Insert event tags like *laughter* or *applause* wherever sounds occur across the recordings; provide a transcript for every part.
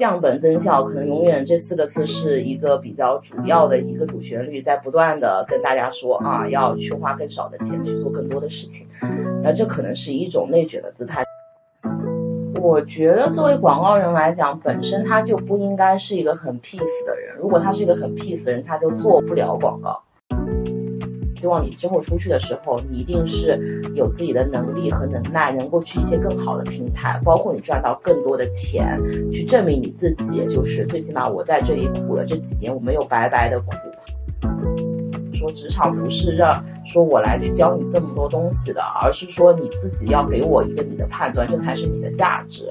降本增效，可能永远这四个字是一个比较主要的一个主旋律，在不断的跟大家说啊，要去花更少的钱去做更多的事情。那这可能是一种内卷的姿态。我觉得作为广告人来讲，本身他就不应该是一个很 peace 的人。如果他是一个很 peace 的人，他就做不了广告。希望你之后出去的时候，你一定是有自己的能力和能耐，能够去一些更好的平台，包括你赚到更多的钱，去证明你自己。就是最起码我在这里苦了这几年，我没有白白的苦。说职场不是让说我来去教你这么多东西的，而是说你自己要给我一个你的判断，这才是你的价值。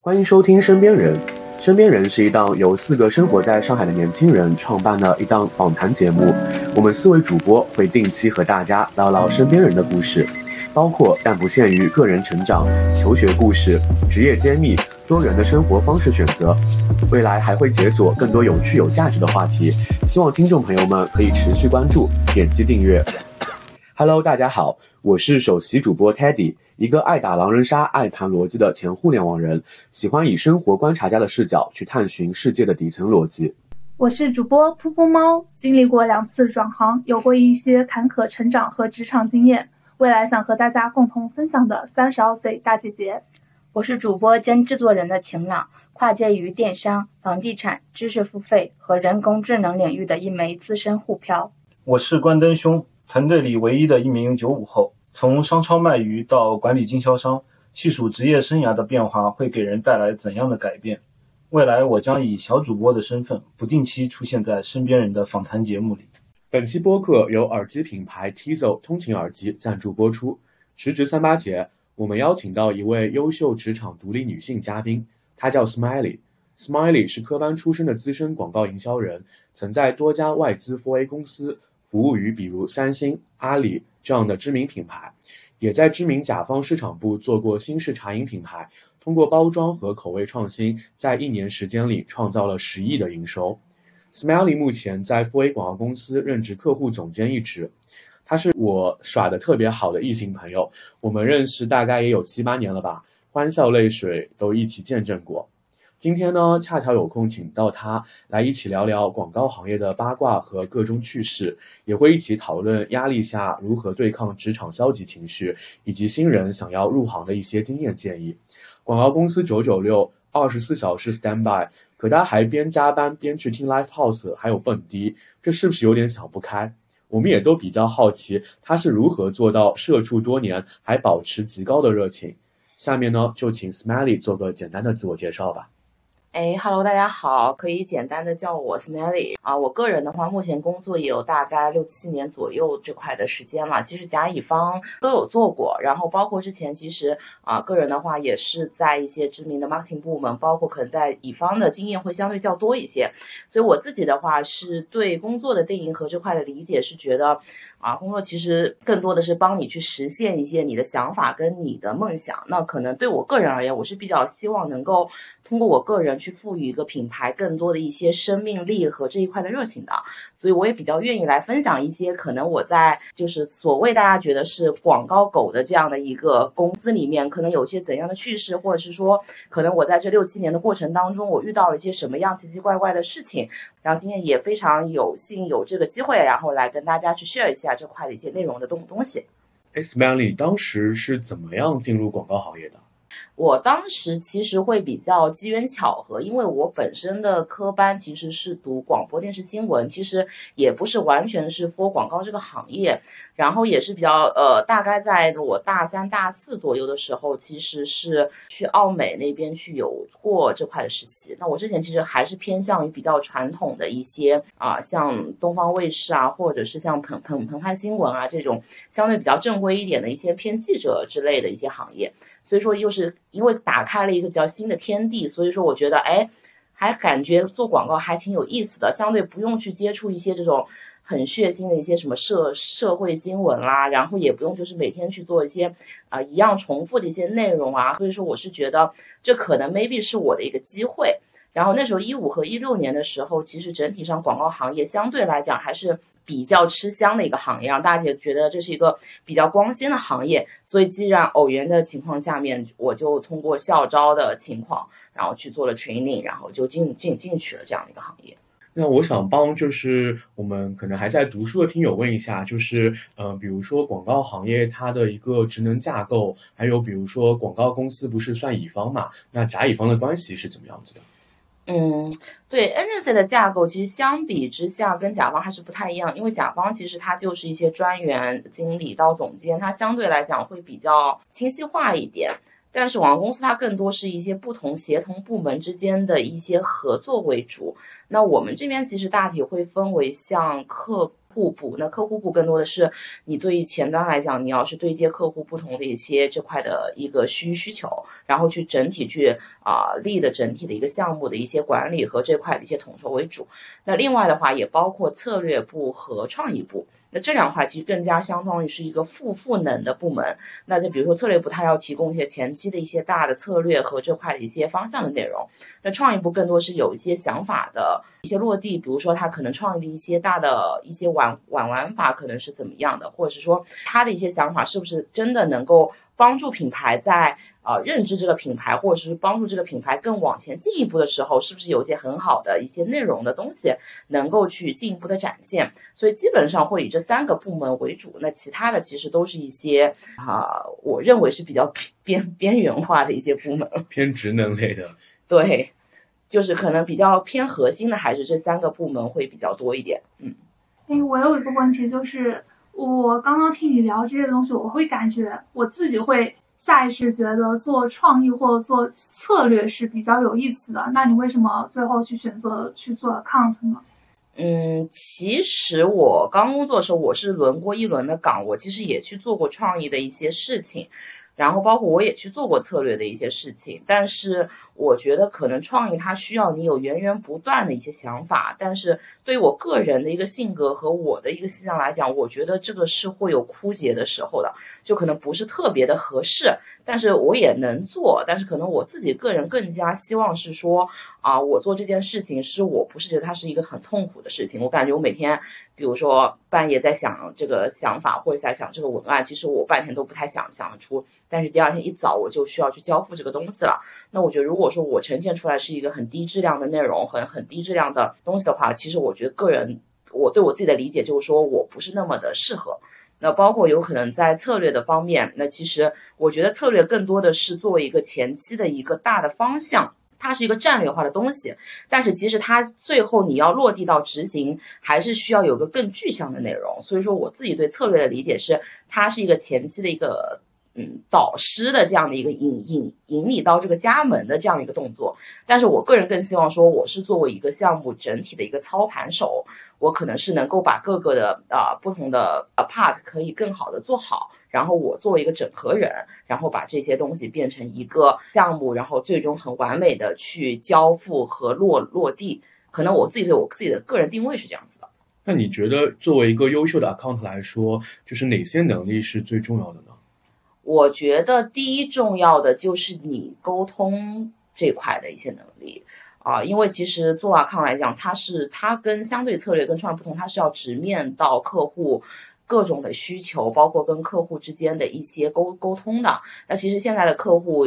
欢迎收听《身边人》，《身边人》是一档由四个生活在上海的年轻人创办的一档访谈节目。我们四位主播会定期和大家唠唠身边人的故事，包括但不限于个人成长、求学故事、职业揭秘。多元的生活方式选择，未来还会解锁更多有趣有价值的话题，希望听众朋友们可以持续关注，点击订阅。Hello，大家好，我是首席主播 Teddy，一个爱打狼人杀、爱谈逻辑的前互联网人，喜欢以生活观察家的视角去探寻世界的底层逻辑。我是主播噗噗猫，经历过两次转行，有过一些坎坷成长和职场经验，未来想和大家共同分享的三十二岁大姐姐。我是主播兼制作人的晴朗，跨界于电商、房地产、知识付费和人工智能领域的一枚资深沪漂。我是关灯兄，团队里唯一的一名九五后，从商超卖鱼到管理经销商，细数职业生涯的变化会给人带来怎样的改变？未来我将以小主播的身份，不定期出现在身边人的访谈节目里。本期播客由耳机品牌 Tizo 通勤耳机赞助播出，时值三八节。我们邀请到一位优秀职场独立女性嘉宾，她叫 Smiley。Smiley 是科班出身的资深广告营销人，曾在多家外资 4A 公司服务于比如三星、阿里这样的知名品牌，也在知名甲方市场部做过新式茶饮品牌。通过包装和口味创新，在一年时间里创造了十亿的营收。Smiley 目前在富 A 广告公司任职客户总监一职。他是我耍的特别好的异性朋友，我们认识大概也有七八年了吧，欢笑泪水都一起见证过。今天呢，恰巧有空请到他来一起聊聊广告行业的八卦和各种趣事，也会一起讨论压力下如何对抗职场消极情绪，以及新人想要入行的一些经验建议。广告公司九九六，二十四小时 stand by，可他还边加班边去听 live house，还有蹦迪，这是不是有点想不开？我们也都比较好奇，他是如何做到社畜多年还保持极高的热情。下面呢，就请 Smiley 做个简单的自我介绍吧。哎，Hello，大家好，可以简单的叫我 Smelly 啊。我个人的话，目前工作也有大概六七年左右这块的时间了。其实甲乙方都有做过，然后包括之前其实啊，个人的话也是在一些知名的 marketing 部门，包括可能在乙方的经验会相对较多一些。所以我自己的话是对工作的定义和这块的理解是觉得。啊，工作其实更多的是帮你去实现一些你的想法跟你的梦想。那可能对我个人而言，我是比较希望能够通过我个人去赋予一个品牌更多的一些生命力和这一块的热情的。所以我也比较愿意来分享一些可能我在就是所谓大家觉得是广告狗的这样的一个公司里面，可能有些怎样的趣事，或者是说可能我在这六七年的过程当中，我遇到了一些什么样奇奇怪怪的事情。然后今天也非常有幸有这个机会，然后来跟大家去 share 一下这块的一些内容的东东西。s m i l y 当时是怎么样进入广告行业的？我当时其实会比较机缘巧合，因为我本身的科班其实是读广播电视新闻，其实也不是完全是 for 广告这个行业。然后也是比较呃，大概在我大三、大四左右的时候，其实是去奥美那边去有过这块实习。那我之前其实还是偏向于比较传统的一些啊，像东方卫视啊，或者是像澎澎澎湃新闻啊这种相对比较正规一点的一些偏记者之类的一些行业。所以说，又是因为打开了一个比较新的天地，所以说我觉得哎，还感觉做广告还挺有意思的，相对不用去接触一些这种。很血腥的一些什么社社会新闻啦，然后也不用就是每天去做一些啊一样重复的一些内容啊，所以说我是觉得这可能 maybe 是我的一个机会。然后那时候一五和一六年的时候，其实整体上广告行业相对来讲还是。比较吃香的一个行业，让大家觉得这是一个比较光鲜的行业。所以，既然偶然的情况下面，我就通过校招的情况，然后去做了 training，然后就进进进去了这样的一个行业。那我想帮就是我们可能还在读书的听友问一下，就是呃，比如说广告行业它的一个职能架构，还有比如说广告公司不是算乙方嘛？那甲乙方的关系是怎么样子的？嗯，对，agency 的架构其实相比之下跟甲方还是不太一样，因为甲方其实它就是一些专员、经理到总监，它相对来讲会比较清晰化一点。但是广告公司它更多是一些不同协同部门之间的一些合作为主。那我们这边其实大体会分为像客。户部，那客户部更多的是你对于前端来讲，你要是对接客户不同的一些这块的一个需需求，然后去整体去啊立的整体的一个项目的一些管理和这块的一些统筹为主。那另外的话，也包括策略部和创意部。那这两块其实更加相当于是一个负赋能的部门。那就比如说策略部，它要提供一些前期的一些大的策略和这块的一些方向的内容。那创意部更多是有一些想法的一些落地，比如说他可能创意的一些大的一些玩玩玩法可能是怎么样的，或者是说他的一些想法是不是真的能够帮助品牌在。啊，认知这个品牌，或者是帮助这个品牌更往前进一步的时候，是不是有一些很好的一些内容的东西能够去进一步的展现？所以基本上会以这三个部门为主，那其他的其实都是一些啊，我认为是比较边边缘化的一些部门，偏职能类的。*laughs* 对，就是可能比较偏核心的，还是这三个部门会比较多一点。嗯，哎，我有一个问题，就是我刚刚听你聊这些东西，我会感觉我自己会。下意识觉得做创意或者做策略是比较有意思的，那你为什么最后去选择去做 account 呢？嗯，其实我刚工作的时候，我是轮过一轮的岗，我其实也去做过创意的一些事情，然后包括我也去做过策略的一些事情，但是。我觉得可能创意它需要你有源源不断的一些想法，但是对于我个人的一个性格和我的一个思想来讲，我觉得这个是会有枯竭的时候的，就可能不是特别的合适。但是我也能做，但是可能我自己个人更加希望是说啊，我做这件事情是我不是觉得它是一个很痛苦的事情。我感觉我每天，比如说半夜在想这个想法或者在想这个文案，其实我半天都不太想想得出，但是第二天一早我就需要去交付这个东西了。那我觉得如果说我呈现出来是一个很低质量的内容，很很低质量的东西的话，其实我觉得个人我对我自己的理解就是说我不是那么的适合。那包括有可能在策略的方面，那其实我觉得策略更多的是作为一个前期的一个大的方向，它是一个战略化的东西。但是其实它最后你要落地到执行，还是需要有个更具象的内容。所以说我自己对策略的理解是，它是一个前期的一个。嗯，导师的这样的一个引引引你到这个家门的这样一个动作，但是我个人更希望说，我是作为一个项目整体的一个操盘手，我可能是能够把各个的啊不同的 part 可以更好的做好，然后我作为一个整合人，然后把这些东西变成一个项目，然后最终很完美的去交付和落落地。可能我自己对我自己的个人定位是这样子的。那你觉得作为一个优秀的 account 来说，就是哪些能力是最重要的呢？我觉得第一重要的就是你沟通这块的一些能力啊，因为其实做 account 来讲，它是它跟相对策略跟创业不同，它是要直面到客户各种的需求，包括跟客户之间的一些沟沟通的。那其实现在的客户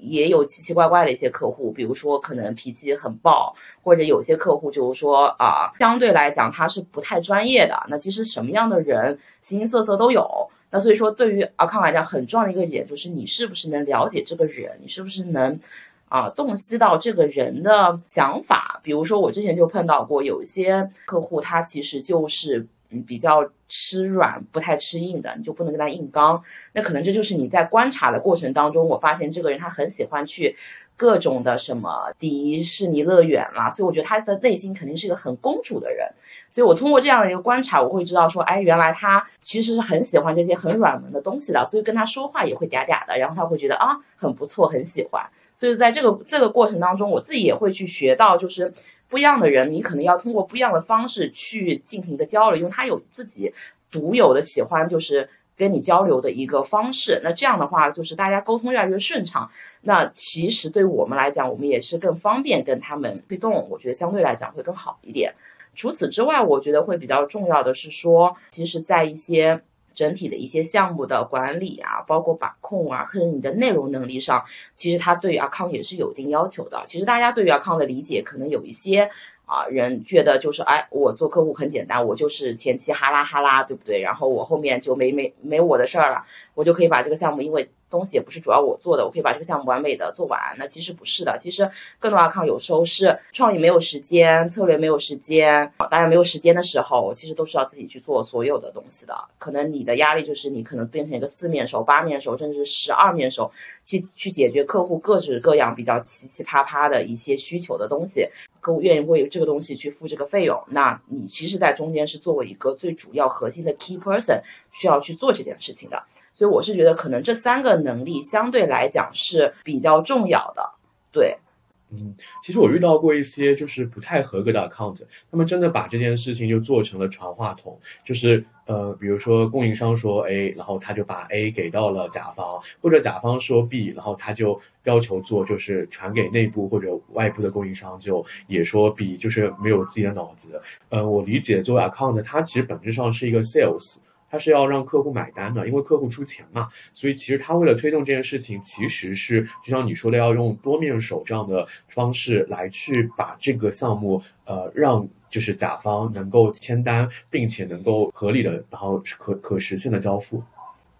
也有奇奇怪怪的一些客户，比如说可能脾气很暴，或者有些客户就是说啊，相对来讲他是不太专业的。那其实什么样的人形形色色都有。那所以说，对于阿康来讲，很重要的一个点就是你是不是能了解这个人，你是不是能啊洞悉到这个人的想法。比如说，我之前就碰到过有一些客户，他其实就是比较吃软不太吃硬的，你就不能跟他硬刚。那可能这就是你在观察的过程当中，我发现这个人他很喜欢去。各种的什么迪士尼乐园啦，所以我觉得他的内心肯定是一个很公主的人。所以我通过这样的一个观察，我会知道说，哎，原来他其实是很喜欢这些很软萌的东西的，所以跟他说话也会嗲嗲的，然后他会觉得啊很不错，很喜欢。所以在这个这个过程当中，我自己也会去学到，就是不一样的人，你可能要通过不一样的方式去进行一个交流，因为他有自己独有的喜欢，就是。跟你交流的一个方式，那这样的话就是大家沟通越来越顺畅。那其实对我们来讲，我们也是更方便跟他们互动，我觉得相对来讲会更好一点。除此之外，我觉得会比较重要的是说，其实，在一些整体的一些项目的管理啊，包括把控啊，或者你的内容能力上，其实它对于阿康也是有一定要求的。其实大家对于阿康的理解，可能有一些啊人觉得就是，哎，我做客户很简单，我就是前期哈拉哈拉，对不对？然后我后面就没没没我的事儿了，我就可以把这个项目，因为。东西也不是主要我做的，我可以把这个项目完美的做完。那其实不是的，其实更多阿康有时候是创意没有时间，策略没有时间，大家没有时间的时候，其实都是要自己去做所有的东西的。可能你的压力就是你可能变成一个四面手、八面手，甚至是十二面手，去去解决客户各式各样比较奇奇葩葩的一些需求的东西。客户愿意为这个东西去付这个费用，那你其实，在中间是作为一个最主要核心的 key person，需要去做这件事情的。所以我是觉得，可能这三个能力相对来讲是比较重要的。对，嗯，其实我遇到过一些就是不太合格的 account，他们真的把这件事情就做成了传话筒，就是呃，比如说供应商说 A，然后他就把 A 给到了甲方，或者甲方说 B，然后他就要求做，就是传给内部或者外部的供应商，就也说 B，就是没有自己的脑子。呃，我理解作为 account，它其实本质上是一个 sales。他是要让客户买单的，因为客户出钱嘛，所以其实他为了推动这件事情，其实是就像你说的，要用多面手这样的方式来去把这个项目，呃，让就是甲方能够签单，并且能够合理的，然后可可实现的交付。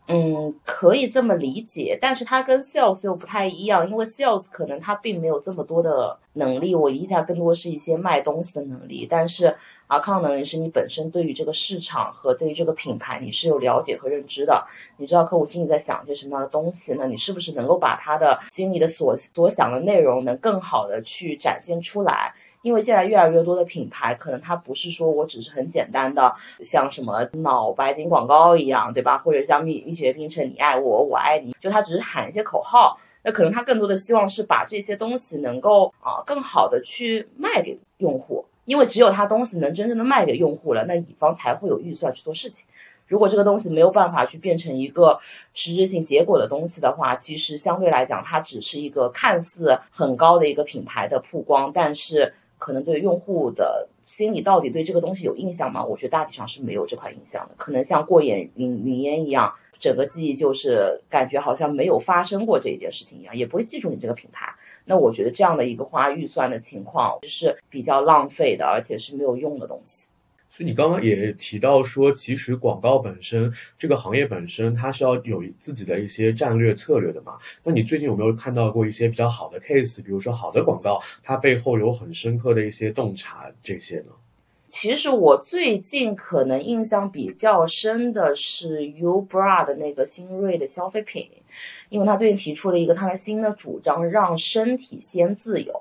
嗯，可以这么理解，但是它跟 sales 又不太一样，因为 sales 可能它并没有这么多的能力，我理解更多是一些卖东西的能力，但是。阿康能力是你本身对于这个市场和对于这个品牌你是有了解和认知的，你知道客户心里在想些什么样的东西，那你是不是能够把他的心里的所所想的内容能更好的去展现出来？因为现在越来越多的品牌，可能它不是说我只是很简单的像什么脑白金广告一样，对吧？或者像蜜蜜雪冰城你爱我我爱你，就它只是喊一些口号，那可能它更多的希望是把这些东西能够啊更好的去卖给用户。因为只有它东西能真正的卖给用户了，那乙方才会有预算去做事情。如果这个东西没有办法去变成一个实质性结果的东西的话，其实相对来讲，它只是一个看似很高的一个品牌的曝光，但是可能对用户的心里到底对这个东西有印象吗？我觉得大体上是没有这块印象的，可能像过眼云云烟一样，整个记忆就是感觉好像没有发生过这一件事情一样，也不会记住你这个品牌。那我觉得这样的一个花预算的情况是比较浪费的，而且是没有用的东西。所以你刚刚也提到说，其实广告本身这个行业本身它是要有自己的一些战略策略的嘛？那你最近有没有看到过一些比较好的 case？比如说好的广告，它背后有很深刻的一些洞察这些呢？其实我最近可能印象比较深的是 Ubra 的那个新锐的消费品，因为他最近提出了一个他的新的主张，让身体先自由，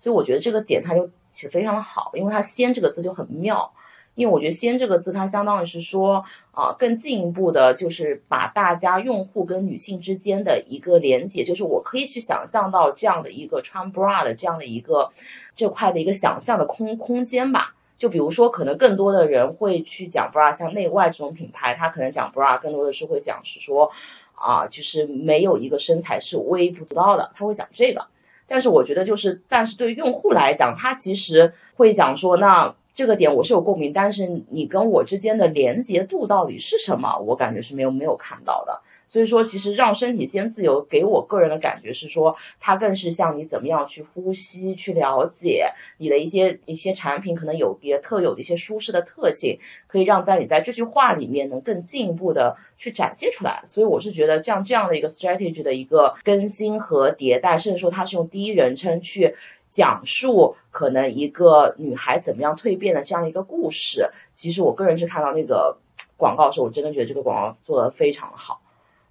所以我觉得这个点他就写非常的好，因为他“先”这个字就很妙，因为我觉得“先”这个字它相当于是说啊，更进一步的就是把大家用户跟女性之间的一个连接，就是我可以去想象到这样的一个穿 bra 的这样的一个这块的一个想象的空空间吧。就比如说，可能更多的人会去讲 bra，像内外这种品牌，他可能讲 bra 更多的是会讲是说，啊，其实没有一个身材是微不足道的，他会讲这个。但是我觉得就是，但是对于用户来讲，他其实会讲说，那这个点我是有共鸣，但是你跟我之间的连接度到底是什么？我感觉是没有没有看到的。所以说，其实让身体先自由，给我个人的感觉是说，它更是像你怎么样去呼吸，去了解你的一些一些产品可能有别特有的一些舒适的特性，可以让在你在这句话里面能更进一步的去展现出来。所以我是觉得像这样的一个 strategy 的一个更新和迭代，甚至说它是用第一人称去讲述可能一个女孩怎么样蜕变的这样一个故事。其实我个人是看到那个广告的时候，我真的觉得这个广告做的非常好。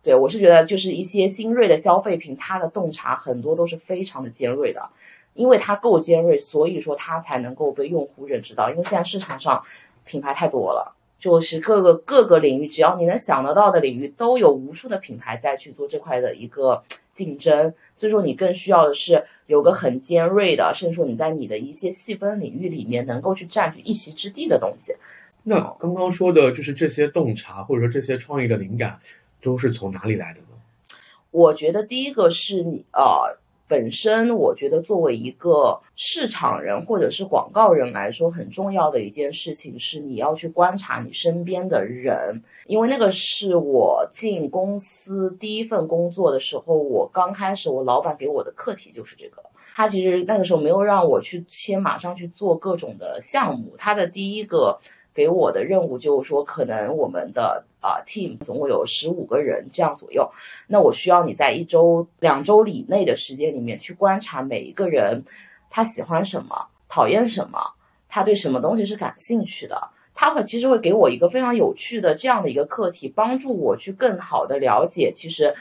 对，我是觉得就是一些新锐的消费品，它的洞察很多都是非常的尖锐的，因为它够尖锐，所以说它才能够被用户认知到。因为现在市场上品牌太多了，就是各个各个领域，只要你能想得到的领域，都有无数的品牌在去做这块的一个竞争。所以说，你更需要的是有个很尖锐的，甚至说你在你的一些细分领域里面能够去占据一席之地的东西。那刚刚说的就是这些洞察，或者说这些创意的灵感。都是从哪里来的呢？我觉得第一个是你呃，本身我觉得作为一个市场人或者是广告人来说，很重要的一件事情是你要去观察你身边的人，因为那个是我进公司第一份工作的时候，我刚开始我老板给我的课题就是这个。他其实那个时候没有让我去先马上去做各种的项目，他的第一个给我的任务就是说，可能我们的啊 team 总共有十五个人这样左右，那我需要你在一周、两周以内的时间里面去观察每一个人，他喜欢什么，讨厌什么，他对什么东西是感兴趣的，他会其实会给我一个非常有趣的这样的一个课题，帮助我去更好的了解其实。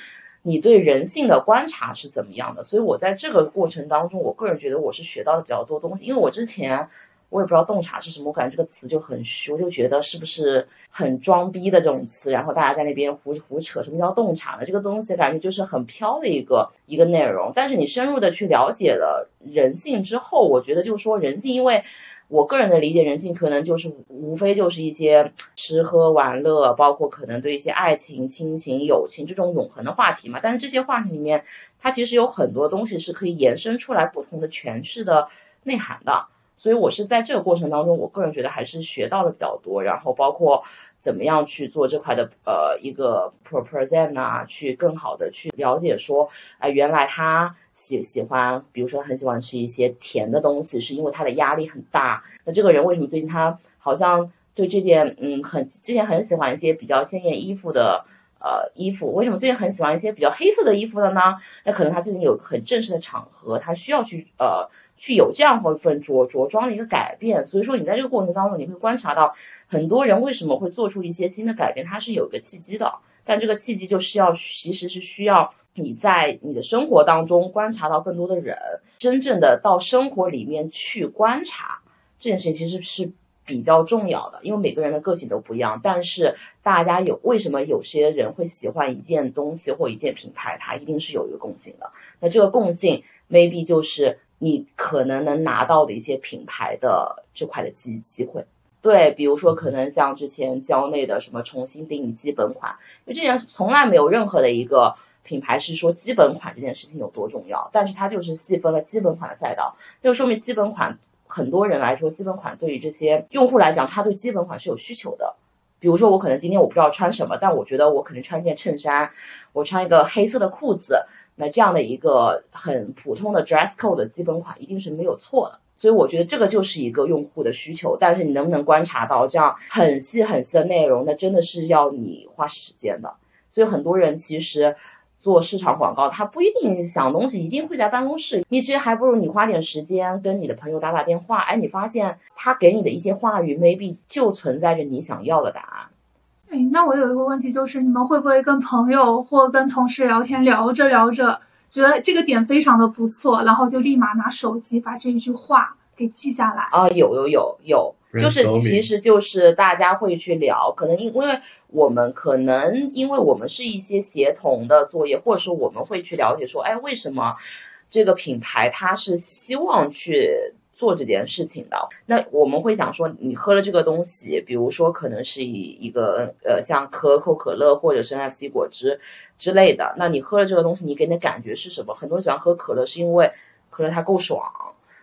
你对人性的观察是怎么样的？所以我在这个过程当中，我个人觉得我是学到了比较多东西。因为我之前我也不知道洞察是什么，我感觉这个词就很虚，我就觉得是不是很装逼的这种词，然后大家在那边胡胡扯。什么叫洞察呢？这个东西感觉就是很飘的一个一个内容。但是你深入的去了解了人性之后，我觉得就是说人性，因为。我个人的理解，人性可能就是无非就是一些吃喝玩乐，包括可能对一些爱情、亲情、友情这种永恒的话题嘛。但是这些话题里面，它其实有很多东西是可以延伸出来不同的诠释的内涵的。所以我是在这个过程当中，我个人觉得还是学到了比较多。然后包括怎么样去做这块的呃一个 present 啊，去更好的去了解说，哎，原来他。喜喜欢，比如说很喜欢吃一些甜的东西，是因为他的压力很大。那这个人为什么最近他好像对这件嗯很之前很喜欢一些比较鲜艳衣服的呃衣服，为什么最近很喜欢一些比较黑色的衣服了呢？那可能他最近有很正式的场合，他需要去呃去有这样一份着着装的一个改变。所以说你在这个过程当中，你会观察到很多人为什么会做出一些新的改变，他是有一个契机的。但这个契机就是要其实是需要。你在你的生活当中观察到更多的人，真正的到生活里面去观察这件事情，其实是比较重要的。因为每个人的个性都不一样，但是大家有为什么有些人会喜欢一件东西或一件品牌，它一定是有一个共性的。那这个共性 maybe 就是你可能能拿到的一些品牌的这块的机机会。对，比如说可能像之前蕉内的什么重新定义基本款，因为之前从来没有任何的一个。品牌是说基本款这件事情有多重要，但是它就是细分了基本款的赛道，就说明基本款很多人来说，基本款对于这些用户来讲，他对基本款是有需求的。比如说我可能今天我不知道穿什么，但我觉得我可能穿一件衬衫，我穿一个黑色的裤子，那这样的一个很普通的 dress code 的基本款一定是没有错的。所以我觉得这个就是一个用户的需求，但是你能不能观察到这样很细很细的内容，那真的是要你花时间的。所以很多人其实。做市场广告，他不一定想东西一定会在办公室，你其实还不如你花点时间跟你的朋友打打电话，哎，你发现他给你的一些话语，maybe 就存在着你想要的答案。哎，那我有一个问题，就是你们会不会跟朋友或跟同事聊天，聊着聊着觉得这个点非常的不错，然后就立马拿手机把这一句话给记下来？啊，有有有有。就是，其实就是大家会去聊，可能因因为我们可能因为我们是一些协同的作业，或者说我们会去了解说，哎，为什么这个品牌它是希望去做这件事情的？那我们会想说，你喝了这个东西，比如说可能是以一个呃像可口可乐或者是 NFC 果汁之类的，那你喝了这个东西，你给你的感觉是什么？很多人喜欢喝可乐，是因为可乐它够爽。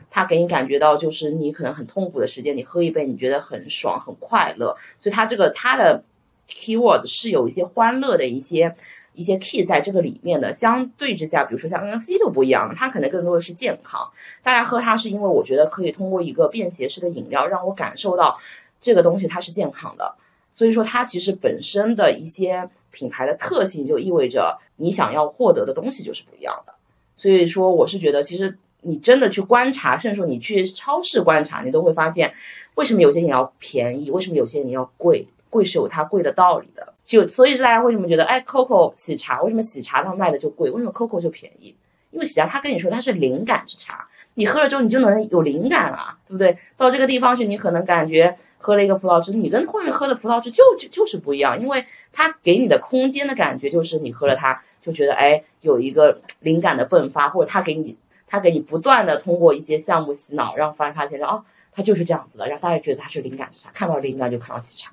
它给你感觉到，就是你可能很痛苦的时间，你喝一杯，你觉得很爽、很快乐。所以它这个它的 key words 是有一些欢乐的一些一些 key 在这个里面的。相对之下，比如说像 NFC 就不一样，它可能更多的是健康。大家喝它是因为我觉得可以通过一个便携式的饮料，让我感受到这个东西它是健康的。所以说，它其实本身的一些品牌的特性就意味着你想要获得的东西就是不一样的。所以说，我是觉得其实。你真的去观察，甚至说你去超市观察，你都会发现，为什么有些饮料便宜，为什么有些饮料贵？贵是有它贵的道理的。就所以是大家为什么觉得，哎，COCO 喜茶为什么喜茶它卖的就贵？为什么 COCO 就便宜？因为喜茶它跟你说它是灵感之茶，你喝了之后你就能有灵感了，对不对？到这个地方去，你可能感觉喝了一个葡萄汁，你跟外面喝的葡萄汁就就就是不一样，因为它给你的空间的感觉就是你喝了它就觉得，哎，有一个灵感的迸发，或者它给你。他给你不断的通过一些项目洗脑，让发发现说哦，他就是这样子的，让大家觉得他是灵感之茶，看到灵感就看到喜茶。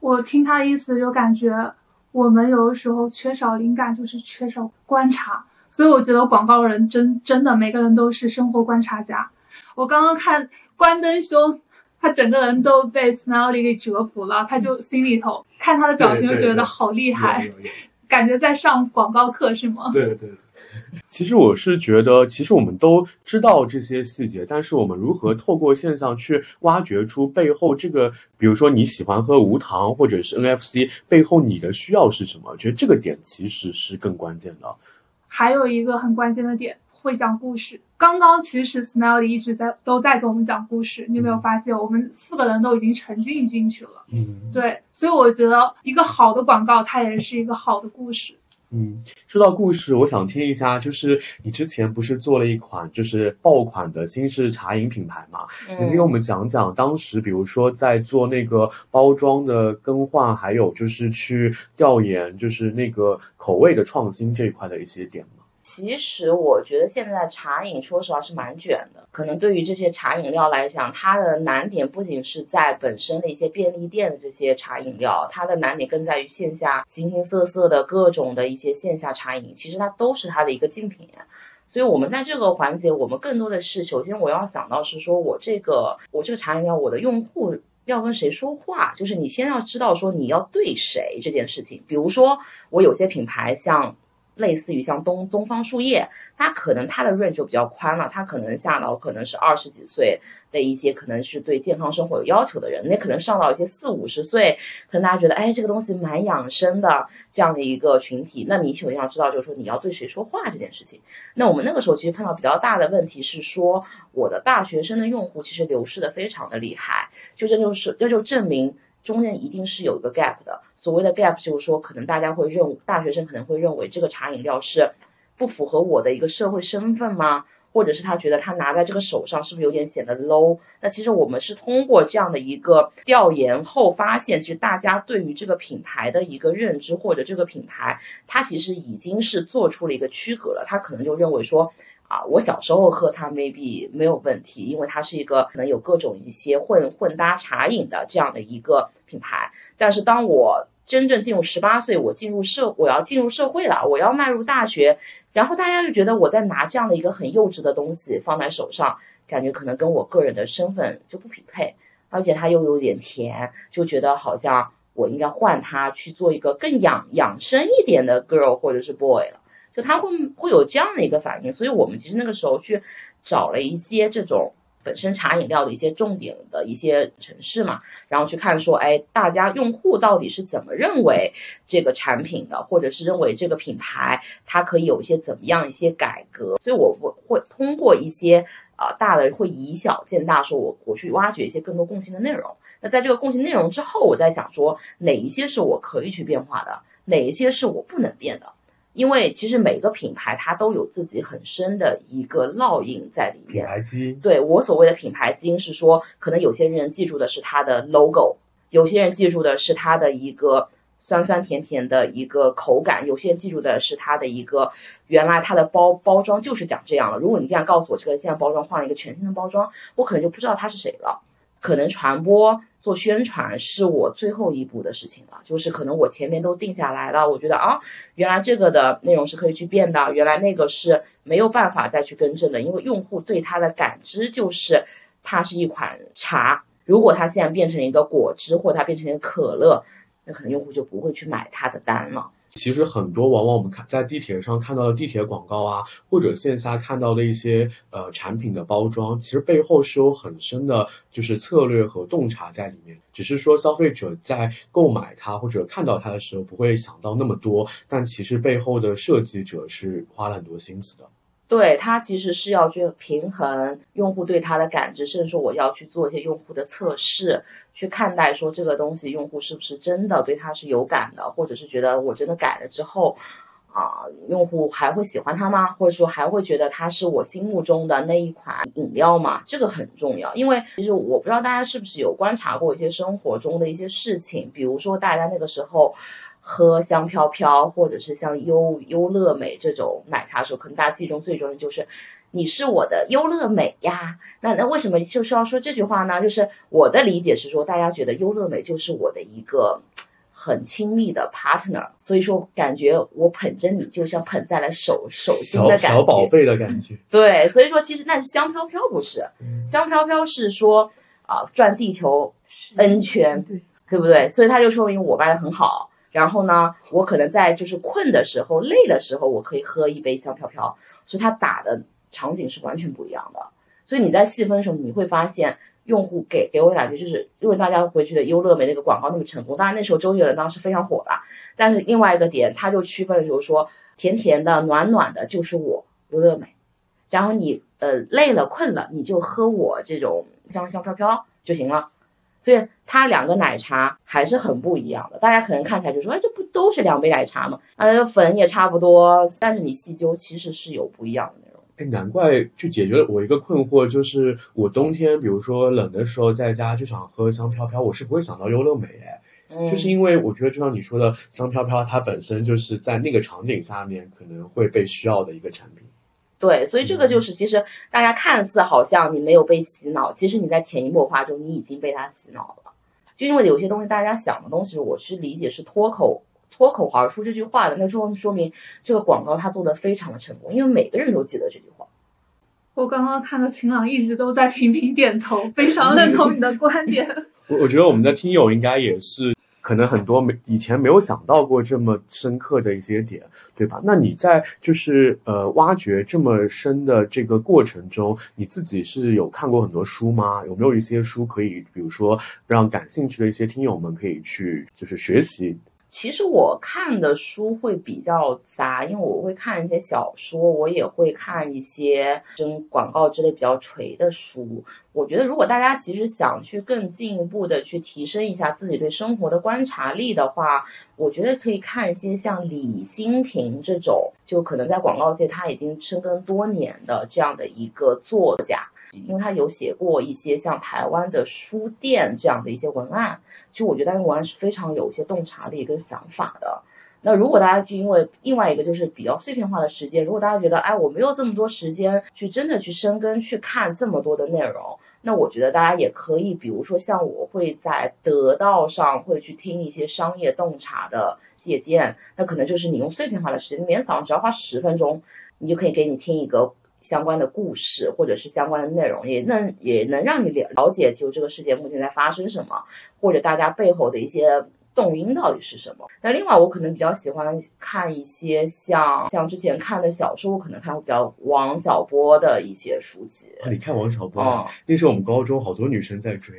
我听他的意思就感觉我们有的时候缺少灵感，就是缺少观察。所以我觉得广告人真真的每个人都是生活观察家。我刚刚看关灯兄，他整个人都被 Smiley 给折服了，他就心里头看他的表情就觉得好厉害，感觉在上广告课是吗？对对对。*laughs* 其实我是觉得，其实我们都知道这些细节，但是我们如何透过现象去挖掘出背后这个，比如说你喜欢喝无糖或者是 NFC 背后你的需要是什么？我觉得这个点其实是更关键的。还有一个很关键的点，会讲故事。刚刚其实 Smiley 一直在都在给我们讲故事，你有没有发现？我们四个人都已经沉浸进去了。嗯，对，所以我觉得一个好的广告，它也是一个好的故事。嗯，说到故事，我想听一下，就是你之前不是做了一款就是爆款的新式茶饮品牌嘛？能给我们讲讲当时，比如说在做那个包装的更换，还有就是去调研，就是那个口味的创新这一块的一些点吗？其实我觉得现在茶饮，说实话是蛮卷的。可能对于这些茶饮料来讲，它的难点不仅是在本身的一些便利店的这些茶饮料，它的难点更在于线下形形色色的各种的一些线下茶饮，其实它都是它的一个竞品。所以我们在这个环节，我们更多的是，首先我要想到是说我这个我这个茶饮料，我的用户要跟谁说话，就是你先要知道说你要对谁这件事情。比如说我有些品牌像。类似于像东东方树叶，它可能它的润就比较宽了，它可能下到可能是二十几岁的一些，可能是对健康生活有要求的人，那可能上到一些四五十岁，可能大家觉得哎这个东西蛮养生的这样的一个群体，那你首先要知道就是说你要对谁说话这件事情。那我们那个时候其实碰到比较大的问题是说，我的大学生的用户其实流失的非常的厉害，就这就是这就证明中间一定是有一个 gap 的。所谓的 gap 就是说，可能大家会认大学生可能会认为这个茶饮料是不符合我的一个社会身份吗？或者是他觉得他拿在这个手上是不是有点显得 low？那其实我们是通过这样的一个调研后发现，其实大家对于这个品牌的一个认知，或者这个品牌它其实已经是做出了一个区隔了。他可能就认为说，啊，我小时候喝它 maybe 没有问题，因为它是一个可能有各种一些混混搭茶饮的这样的一个品牌。但是当我真正进入十八岁，我进入社，我要进入社会了，我要迈入大学，然后大家就觉得我在拿这样的一个很幼稚的东西放在手上，感觉可能跟我个人的身份就不匹配，而且它又有点甜，就觉得好像我应该换它去做一个更养养生一点的 girl 或者是 boy 了，就他会会有这样的一个反应，所以我们其实那个时候去找了一些这种。本身茶饮料的一些重点的一些城市嘛，然后去看说，哎，大家用户到底是怎么认为这个产品的，或者是认为这个品牌它可以有一些怎么样一些改革。所以我会会通过一些啊大的会以小见大，说我我去挖掘一些更多共性的内容。那在这个共性内容之后，我在想说哪一些是我可以去变化的，哪一些是我不能变的。因为其实每个品牌它都有自己很深的一个烙印在里面。品牌基因。对我所谓的品牌基因是说，可能有些人记住的是它的 logo，有些人记住的是它的一个酸酸甜甜的一个口感，有些人记住的是它的一个原来它的包包装就是长这样了。如果你这样告诉我这个现在包装换了一个全新的包装，我可能就不知道它是谁了。可能传播。做宣传是我最后一步的事情了，就是可能我前面都定下来了，我觉得啊，原来这个的内容是可以去变的，原来那个是没有办法再去更正的，因为用户对它的感知就是它是一款茶，如果它现在变成一个果汁，或它变成一个可乐，那可能用户就不会去买它的单了。其实很多，往往我们看在地铁上看到的地铁广告啊，或者线下看到的一些呃产品的包装，其实背后是有很深的，就是策略和洞察在里面。只是说消费者在购买它或者看到它的时候，不会想到那么多，但其实背后的设计者是花了很多心思的。对它其实是要去平衡用户对它的感知，甚至说我要去做一些用户的测试。去看待说这个东西用户是不是真的对它是有感的，或者是觉得我真的改了之后，啊，用户还会喜欢它吗？或者说还会觉得它是我心目中的那一款饮料吗？这个很重要，因为其实我不知道大家是不是有观察过一些生活中的一些事情，比如说大家那个时候喝香飘飘，或者是像优优乐美这种奶茶的时候，可能大家记忆中最重要的就是。你是我的优乐美呀，那那为什么就是要说这句话呢？就是我的理解是说，大家觉得优乐美就是我的一个很亲密的 partner，所以说感觉我捧着你就像捧在了手手心的小感觉。小宝贝的感觉。对，所以说其实那是香飘飘不是，嗯香飘飘是说啊、转地球 N 圈，对，对不对？所以它就说明我卖的很好。然后呢，我可能在就是困的时候、累的时候，我可以喝一杯香飘飘。所以它打的场景是完全不一样的。所以你在细分的时候，你会发现用户给给我的感觉就是，因为大家会觉得优乐美那个广告那么成功，当然那时候周杰伦当时非常火了。但是另外一个点，他就区分了，就是说甜甜的、暖暖的，就是我优乐美。然后你呃累了、困了，你就喝我这种香香飘飘就行了。所以它两个奶茶还是很不一样的。大家可能看起来就说，哎，这不都是两杯奶茶吗？呃，粉也差不多，但是你细究其实是有不一样的内容。哎，难怪就解决了我一个困惑，就是我冬天比如说冷的时候在家就想喝香飘飘，我是不会想到优乐美哎。嗯，就是因为我觉得，就像你说的，香飘飘它本身就是在那个场景下面可能会被需要的一个产品。对，所以这个就是其实大家看似好像你没有被洗脑，其实你在潜移默化中你已经被他洗脑了。就因为有些东西大家想的东西，我是理解是脱口脱口而出这句话的，那说说明这个广告它做的非常的成功，因为每个人都记得这句话。我刚刚看到晴朗一直都在频频点头，非常认同你的观点。*laughs* 我我觉得我们的听友应该也是，可能很多没以前没有想到过这么深刻的一些点，对吧？那你在就是呃挖掘这么深的这个过程中，你自己是有看过很多书吗？有没有一些书可以，比如说让感兴趣的一些听友们可以去就是学习？其实我看的书会比较杂，因为我会看一些小说，我也会看一些跟广告之类比较垂的书。我觉得，如果大家其实想去更进一步的去提升一下自己对生活的观察力的话，我觉得可以看一些像李新平这种，就可能在广告界他已经深耕多年的这样的一个作家。因为他有写过一些像台湾的书店这样的一些文案，其实我觉得那个文案是非常有一些洞察力跟想法的。那如果大家就因为另外一个就是比较碎片化的时间，如果大家觉得哎我没有这么多时间去真的去深耕去看这么多的内容，那我觉得大家也可以，比如说像我会在得到上会去听一些商业洞察的借鉴，那可能就是你用碎片化的时间，你每天早上只要花十分钟，你就可以给你听一个。相关的故事或者是相关的内容，也能也能让你了了解就这个世界目前在发生什么，或者大家背后的一些动因到底是什么。那另外，我可能比较喜欢看一些像像之前看的小说，我可能看过比较王小波的一些书籍。啊，你看王小波，哦那时候我们高中好多女生在追。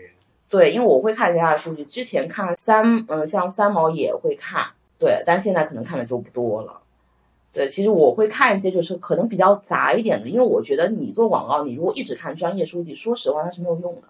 对，因为我会看一下他的书籍，之前看三嗯像三毛也会看，对，但现在可能看的就不多了。对，其实我会看一些就是可能比较杂一点的，因为我觉得你做广告，你如果一直看专业书籍，说实话那是没有用的，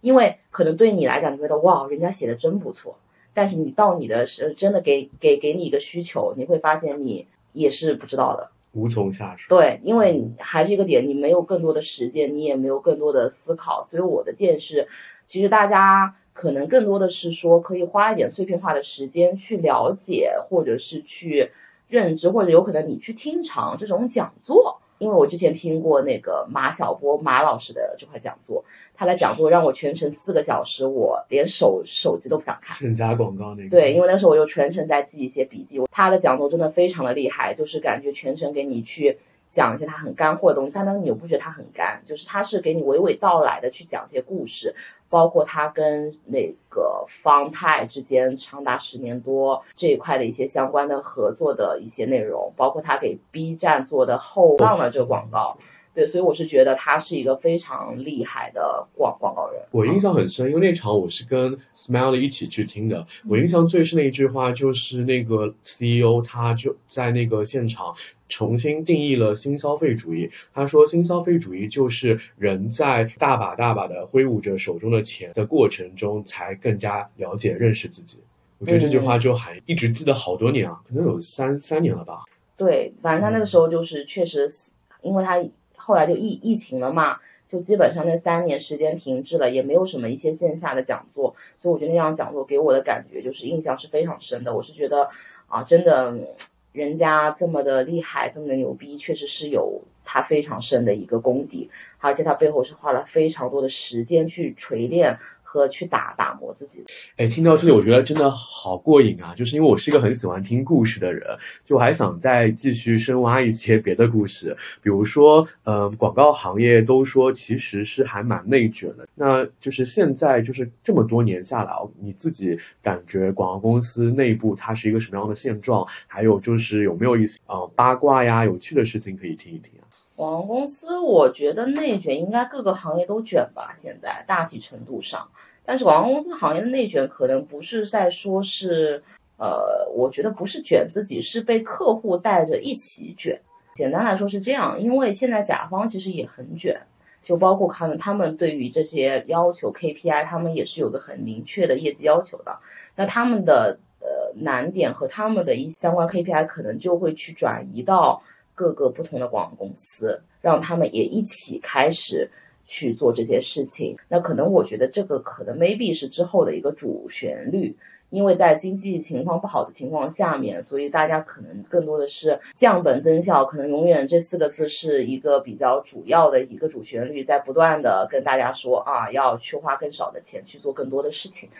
因为可能对你来讲，你觉得哇，人家写的真不错，但是你到你的是真的给给给你一个需求，你会发现你也是不知道的。无从下手。对，因为还是一个点，你没有更多的时间，你也没有更多的思考，所以我的建议是，其实大家可能更多的是说，可以花一点碎片化的时间去了解，或者是去认知，或者有可能你去听场这种讲座。因为我之前听过那个马小波马老师的这块讲座，他的讲座让我全程四个小时，我连手手机都不想看。盛家广告那个。对，因为那时候我就全程在记一些笔记。他的讲座真的非常的厉害，就是感觉全程给你去讲一些他很干货的东西，但是你又不觉得他很干，就是他是给你娓娓道来的去讲一些故事，包括他跟那个方太之间长达十年多这一块的一些相关的合作的一些内容，包括他给 B 站做的后浪的这个广告。对，所以我是觉得他是一个非常厉害的广广告人。我印象很深，因为那场我是跟 Smiley 一起去听的。我印象最深的一句话就是那个 CEO 他就在那个现场重新定义了新消费主义。他说，新消费主义就是人在大把大把的挥舞着手中的钱的过程中，才更加了解认识自己。我觉得这句话就还一直记得好多年啊，可能有三三年了吧。对，反正他那个时候就是确实，因为他后来就疫疫情了嘛，就基本上那三年时间停滞了，也没有什么一些线下的讲座，所以我觉得那场讲座给我的感觉就是印象是非常深的。我是觉得啊，真的，人家这么的厉害，这么的牛逼，确实是有他非常深的一个功底，而且他背后是花了非常多的时间去锤炼和去打打磨自己。哎，听到这里，我觉得真的好过瘾啊！就是因为我是一个很喜欢听故事的人，就还想再继续深挖一些别的故事，比如说，嗯，广告行业都说其实是还蛮内卷的，那就是现在就是这么多年下来，你自己感觉广告公司内部它是一个什么样的现状？还有就是有没有一些呃八卦呀、有趣的事情可以听一听？广告公司，我觉得内卷应该各个行业都卷吧，现在大体程度上。但是广告公司行业的内卷可能不是在说是，呃，我觉得不是卷自己，是被客户带着一起卷。简单来说是这样，因为现在甲方其实也很卷，就包括他们他们对于这些要求 KPI，他们也是有个很明确的业绩要求的。那他们的呃难点和他们的一相关 KPI 可能就会去转移到。各个不同的广告公司，让他们也一起开始去做这些事情。那可能我觉得这个可能 maybe 是之后的一个主旋律，因为在经济情况不好的情况下面，所以大家可能更多的是降本增效，可能永远这四个字是一个比较主要的一个主旋律，在不断的跟大家说啊，要去花更少的钱去做更多的事情。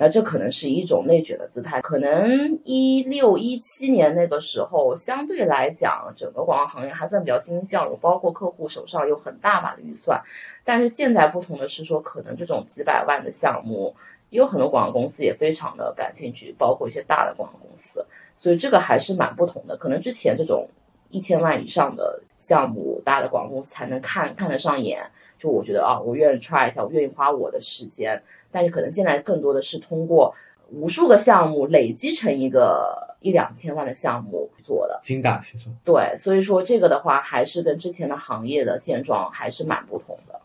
那这可能是一种内卷的姿态，可能一六一七年那个时候，相对来讲，整个广告行业还算比较新兴，包括客户手上有很大把的预算。但是现在不同的是说，可能这种几百万的项目，也有很多广告公司也非常的感兴趣，包括一些大的广告公司。所以这个还是蛮不同的。可能之前这种一千万以上的项目，大的广告公司才能看看得上眼，就我觉得啊，我愿意 try 一下，我愿意花我的时间。但是可能现在更多的是通过无数个项目累积成一个一两千万的项目做的，精打细算。对，所以说这个的话还是跟之前的行业的现状还是蛮不同的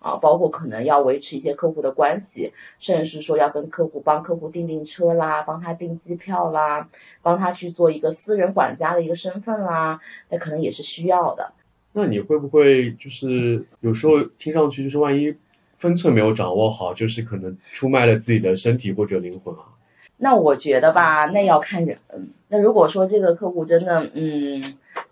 啊，包括可能要维持一些客户的关系，甚至是说要跟客户帮客户订订车啦，帮他订机票啦，帮他去做一个私人管家的一个身份啦，那可能也是需要的。那你会不会就是有时候听上去就是万一？分寸没有掌握好，就是可能出卖了自己的身体或者灵魂啊。那我觉得吧，那要看人。那如果说这个客户真的，嗯，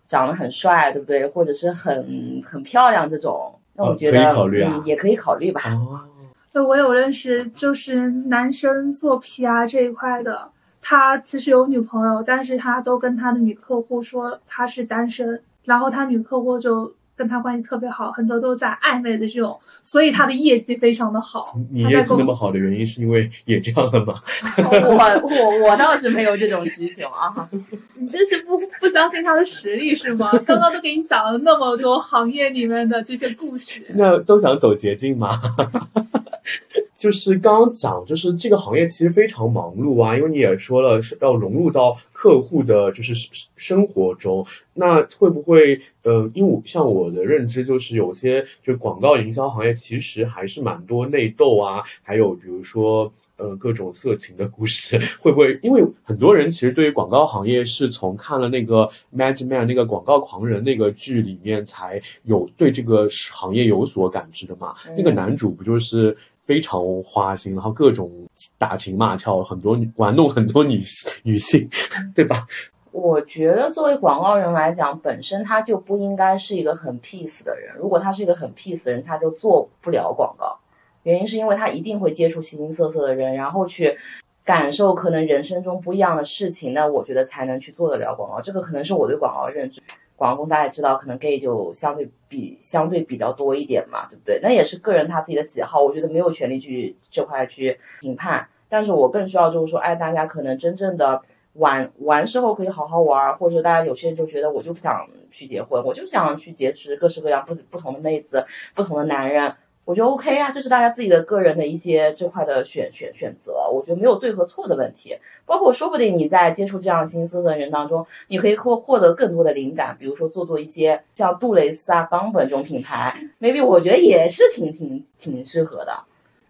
长得很帅，对不对？或者是很很漂亮这种，那我觉得嗯也可以考虑吧。哦，*laughs* 对，我有认识，就是男生做 PR 这一块的，他其实有女朋友，但是他都跟他的女客户说他是单身，然后他女客户就。跟他关系特别好，很多都在暧昧的这种，所以他的业绩非常的好。你业绩那么好的原因是因为也这样了吗？*laughs* 我我我倒是没有这种需求啊。*laughs* 你真是不不相信他的实力是吗？刚刚都给你讲了那么多行业里面的这些故事，那都想走捷径吗？*laughs* 就是刚刚讲，就是这个行业其实非常忙碌啊，因为你也说了是要融入到客户的，就是生活中。那会不会，呃，因为我像我的认知，就是有些就广告营销行业其实还是蛮多内斗啊，还有比如说，呃，各种色情的故事。会不会因为很多人其实对于广告行业是从看了那个《Mad Men》那个广告狂人那个剧里面才有对这个行业有所感知的嘛？那个男主不就是？非常花心，然后各种打情骂俏，很多玩弄很多女女性，对吧？我觉得作为广告人来讲，本身他就不应该是一个很 peace 的人。如果他是一个很 peace 的人，他就做不了广告。原因是因为他一定会接触形形色色的人，然后去感受可能人生中不一样的事情，那我觉得才能去做得了广告。这个可能是我对广告认知。广告公大家也知道，可能 gay 就相对比相对比较多一点嘛，对不对？那也是个人他自己的喜好，我觉得没有权利去这块去评判。但是我更需要就是说，哎，大家可能真正的玩玩之后可以好好玩，或者大家有些人就觉得我就不想去结婚，我就想去结识各式各样不不同的妹子，不同的男人。我觉得 OK 啊，这是大家自己的个人的一些这块的选选选择，我觉得没有对和错的问题。包括说不定你在接触这样形形色色的人当中，你可以获获得更多的灵感，比如说做做一些像杜蕾斯啊、邦本这种品牌，maybe 我觉得也是挺挺挺适合的。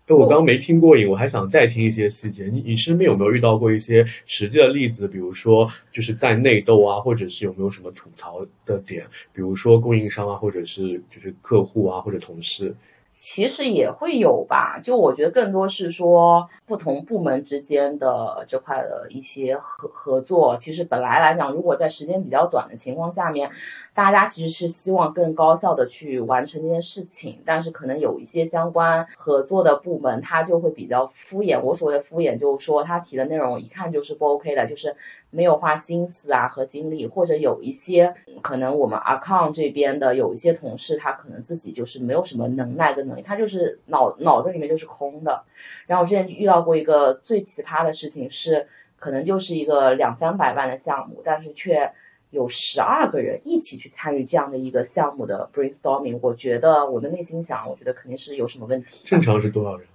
哎，我刚刚没听过瘾，我还想再听一些细节。你你身边有没有遇到过一些实际的例子？比如说就是在内斗啊，或者是有没有什么吐槽的点？比如说供应商啊，或者是就是客户啊，或者同事。其实也会有吧，就我觉得更多是说不同部门之间的这块的一些合合作。其实本来来讲，如果在时间比较短的情况下面，大家其实是希望更高效的去完成这件事情，但是可能有一些相关合作的部门，他就会比较敷衍。我所谓的敷衍，就是说他提的内容一看就是不 OK 的，就是没有花心思啊和精力，或者有一些可能我们 account 这边的有一些同事，他可能自己就是没有什么能耐跟能力，他就是脑脑子里面就是空的。然后我之前遇到过一个最奇葩的事情是，可能就是一个两三百万的项目，但是却。有十二个人一起去参与这样的一个项目的 brainstorming，我觉得我的内心想，我觉得肯定是有什么问题。正常是多少人？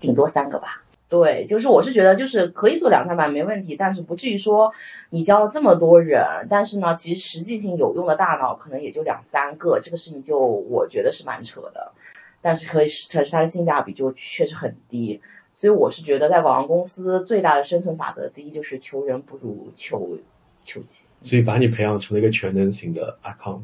顶多三个吧。对，就是我是觉得就是可以做两三百没问题，但是不至于说你教了这么多人，但是呢，其实实际性有用的大脑可能也就两三个，这个事情就我觉得是蛮扯的。但是可以，可是它的性价比就确实很低。所以我是觉得在广告公司最大的生存法则，第一就是求人不如求求己。所以把你培养成了一个全能型的 account，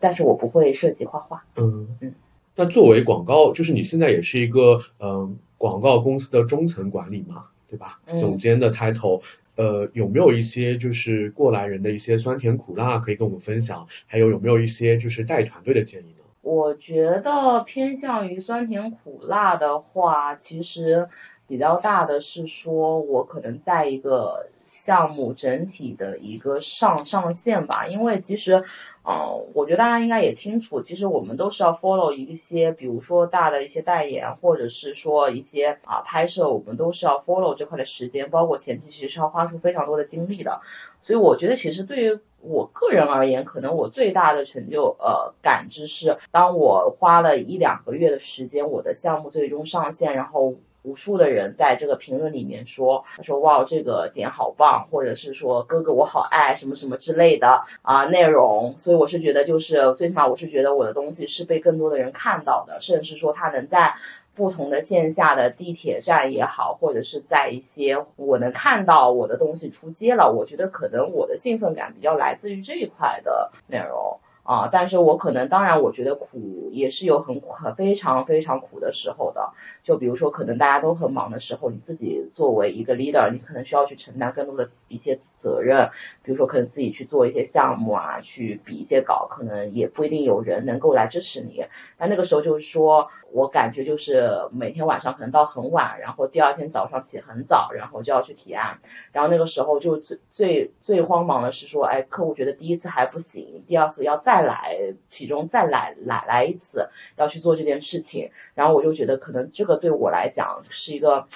但是我不会设计画画。嗯嗯，那作为广告，就是你现在也是一个嗯广告公司的中层管理嘛，对吧？总监的 title，呃，有没有一些就是过来人的一些酸甜苦辣可以跟我们分享？还有有没有一些就是带团队的建议呢？我觉得偏向于酸甜苦辣的话，其实比较大的是说我可能在一个。项目整体的一个上上限吧，因为其实，嗯，我觉得大家应该也清楚，其实我们都是要 follow 一些，比如说大的一些代言，或者是说一些啊拍摄，我们都是要 follow 这块的时间，包括前期其实是要花出非常多的精力的。所以我觉得，其实对于我个人而言，可能我最大的成就，呃，感知是，当我花了一两个月的时间，我的项目最终上线，然后。无数的人在这个评论里面说，他说哇，这个点好棒，或者是说哥哥我好爱什么什么之类的啊内容。所以我是觉得，就是最起码我是觉得我的东西是被更多的人看到的，甚至说他能在不同的线下的地铁站也好，或者是在一些我能看到我的东西出街了。我觉得可能我的兴奋感比较来自于这一块的内容。啊，但是我可能，当然，我觉得苦也是有很苦、非常非常苦的时候的。就比如说，可能大家都很忙的时候，你自己作为一个 leader，你可能需要去承担更多的一些责任。比如说，可能自己去做一些项目啊，去比一些稿，可能也不一定有人能够来支持你。但那个时候就是说。我感觉就是每天晚上可能到很晚，然后第二天早上起很早，然后就要去提案。然后那个时候就最最最慌忙的是说，哎，客户觉得第一次还不行，第二次要再再来，其中再来来来一次，要去做这件事情。然后我就觉得可能这个对我来讲是一个。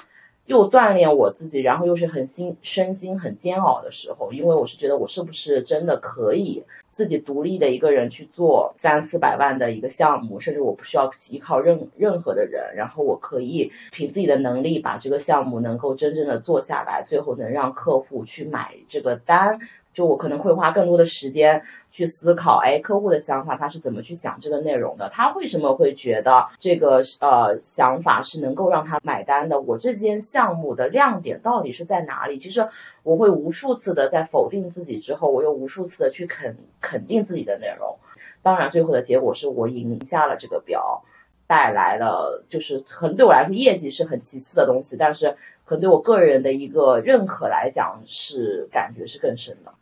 又锻炼我自己，然后又是很心身心很煎熬的时候，因为我是觉得我是不是真的可以自己独立的一个人去做三四百万的一个项目，甚至我不需要依靠任任何的人，然后我可以凭自己的能力把这个项目能够真正的做下来，最后能让客户去买这个单。就我可能会花更多的时间去思考，哎，客户的想法他是怎么去想这个内容的？他为什么会觉得这个呃想法是能够让他买单的？我这间项目的亮点到底是在哪里？其实我会无数次的在否定自己之后，我又无数次的去肯肯定自己的内容。当然，最后的结果是我赢下了这个标，带来了就是可能对我来说业绩是很其次的东西，但是可能对我个人的一个认可来讲是感觉是更深的。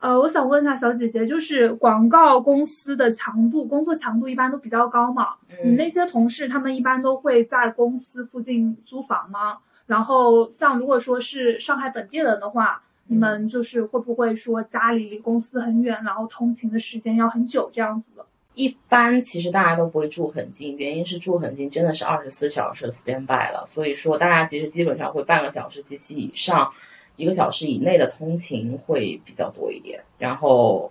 呃，我想问一下小姐姐，就是广告公司的强度，工作强度一般都比较高嘛？你那些同事他们一般都会在公司附近租房吗？然后像如果说是上海本地人的话，你们就是会不会说家里离公司很远，然后通勤的时间要很久这样子的？一般其实大家都不会住很近，原因是住很近真的是二十四小时 stand by 了，所以说大家其实基本上会半个小时及其以上。一个小时以内的通勤会比较多一点，然后，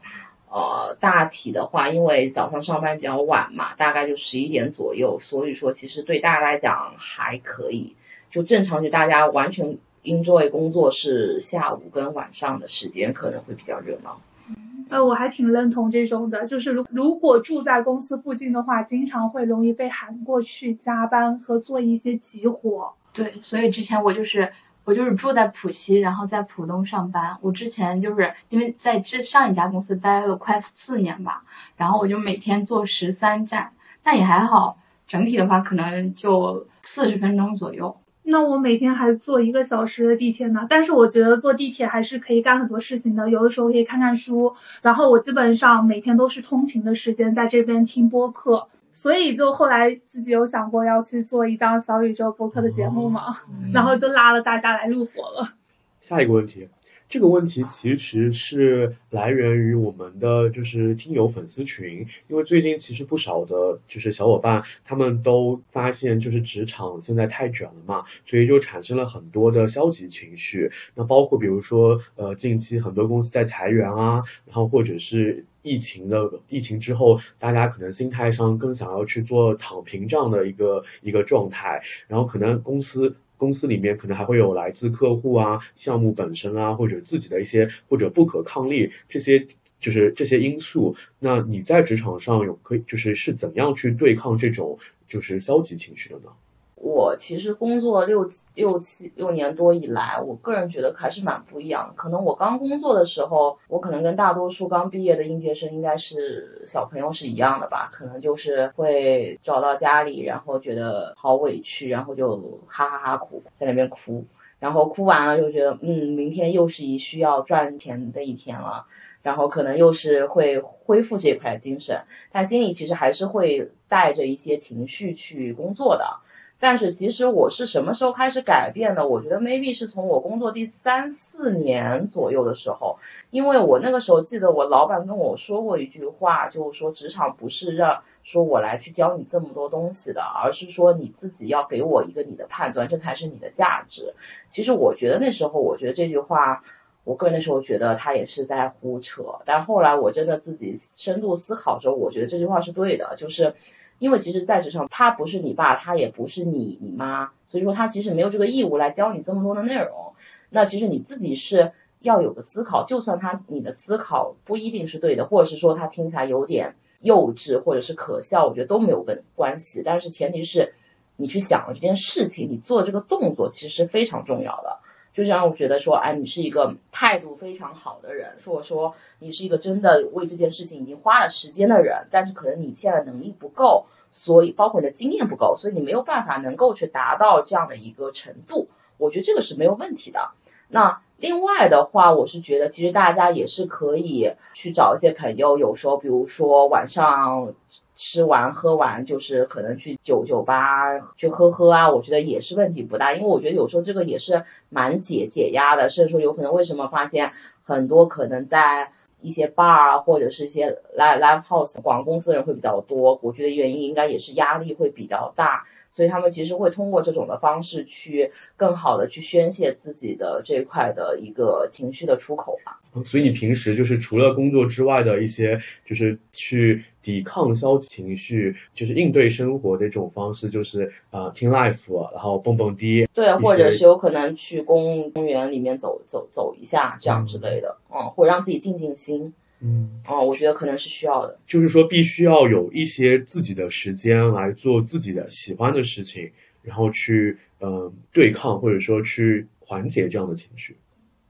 呃，大体的话，因为早上上班比较晚嘛，大概就十一点左右，所以说其实对大家来讲还可以，就正常就大家完全 enjoy 工作是下午跟晚上的时间可能会比较热闹。呃，我还挺认同这种的，就是如如果住在公司附近的话，经常会容易被喊过去加班和做一些急活。对，所以之前我就是。我就是住在浦西，然后在浦东上班。我之前就是因为在这上一家公司待了快四年吧，然后我就每天坐十三站，但也还好，整体的话可能就四十分钟左右。那我每天还坐一个小时的地铁呢，但是我觉得坐地铁还是可以干很多事情的，有的时候可以看看书，然后我基本上每天都是通勤的时间在这边听播客，所以就后来自己有想过要去做一档小宇宙播客的节目嘛，然后就拉了大家来入伙了。下一个问题。这个问题其实是来源于我们的就是听友粉丝群，因为最近其实不少的就是小伙伴他们都发现就是职场现在太卷了嘛，所以就产生了很多的消极情绪。那包括比如说呃近期很多公司在裁员啊，然后或者是疫情的疫情之后，大家可能心态上更想要去做躺平这样的一个一个状态，然后可能公司。公司里面可能还会有来自客户啊、项目本身啊，或者自己的一些或者不可抗力这些，就是这些因素。那你在职场上有可以就是是怎样去对抗这种就是消极情绪的呢？我其实工作六六七六年多以来，我个人觉得还是蛮不一样的。可能我刚工作的时候，我可能跟大多数刚毕业的应届生应该是小朋友是一样的吧。可能就是会找到家里，然后觉得好委屈，然后就哈哈哈哭，在那边哭，然后哭完了就觉得，嗯，明天又是一需要赚钱的一天了，然后可能又是会恢复这块精神，但心里其实还是会带着一些情绪去工作的。但是其实我是什么时候开始改变的？我觉得 maybe 是从我工作第三四年左右的时候，因为我那个时候记得我老板跟我说过一句话，就是说职场不是让说我来去教你这么多东西的，而是说你自己要给我一个你的判断，这才是你的价值。其实我觉得那时候，我觉得这句话，我个人那时候觉得他也是在胡扯，但后来我真的自己深度思考之后，我觉得这句话是对的，就是。因为其实，在职场，他不是你爸，他也不是你你妈，所以说他其实没有这个义务来教你这么多的内容。那其实你自己是要有个思考，就算他你的思考不一定是对的，或者是说他听起来有点幼稚或者是可笑，我觉得都没有问关系。但是前提是，你去想了这件事情，你做这个动作其实是非常重要的。就是让我觉得说，哎，你是一个态度非常好的人，或者说你是一个真的为这件事情已经花了时间的人，但是可能你现在能力不够，所以包括你的经验不够，所以你没有办法能够去达到这样的一个程度。我觉得这个是没有问题的。那另外的话，我是觉得其实大家也是可以去找一些朋友，有时候比如说晚上。吃完喝完就是可能去酒酒吧去喝喝啊，我觉得也是问题不大，因为我觉得有时候这个也是蛮解解压的，甚至说有可能为什么发现很多可能在一些 bar 啊或者是一些 live live house 广告公司的人会比较多，我觉得原因应该也是压力会比较大，所以他们其实会通过这种的方式去更好的去宣泄自己的这一块的一个情绪的出口吧。所以你平时就是除了工作之外的一些，就是去抵抗消极情绪，就是应对生活的这种方式，就是呃听 life，然后蹦蹦迪，对，或者是有可能去公公园里面走走走一下，这样之类的，嗯，或者让自己静静心，嗯，哦，我觉得可能是需要的，就是说必须要有一些自己的时间来做自己的喜欢的事情，然后去嗯对抗或者说去缓解这样的情绪，